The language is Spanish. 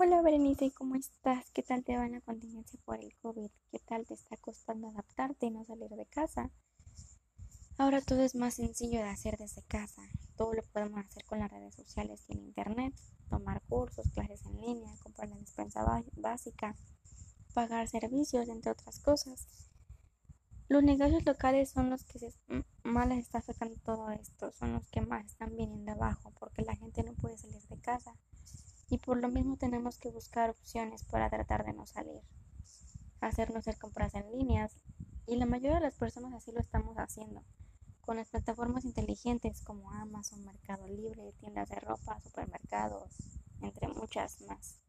Hola Berenice, ¿cómo estás? ¿Qué tal te va en la contingencia por el COVID? ¿Qué tal te está costando adaptarte y no salir de casa? Ahora todo es más sencillo de hacer desde casa. Todo lo podemos hacer con las redes sociales y el internet. Tomar cursos, clases en línea, comprar la despensa básica, pagar servicios, entre otras cosas. Los negocios locales son los que más les está afectando todo esto, son los que más están viniendo abajo porque la gente no puede salir de casa y por lo mismo tenemos que buscar opciones para tratar de no salir, hacernos hacer compras en líneas y la mayoría de las personas así lo estamos haciendo con las plataformas inteligentes como Amazon, Mercado Libre, tiendas de ropa, supermercados, entre muchas más.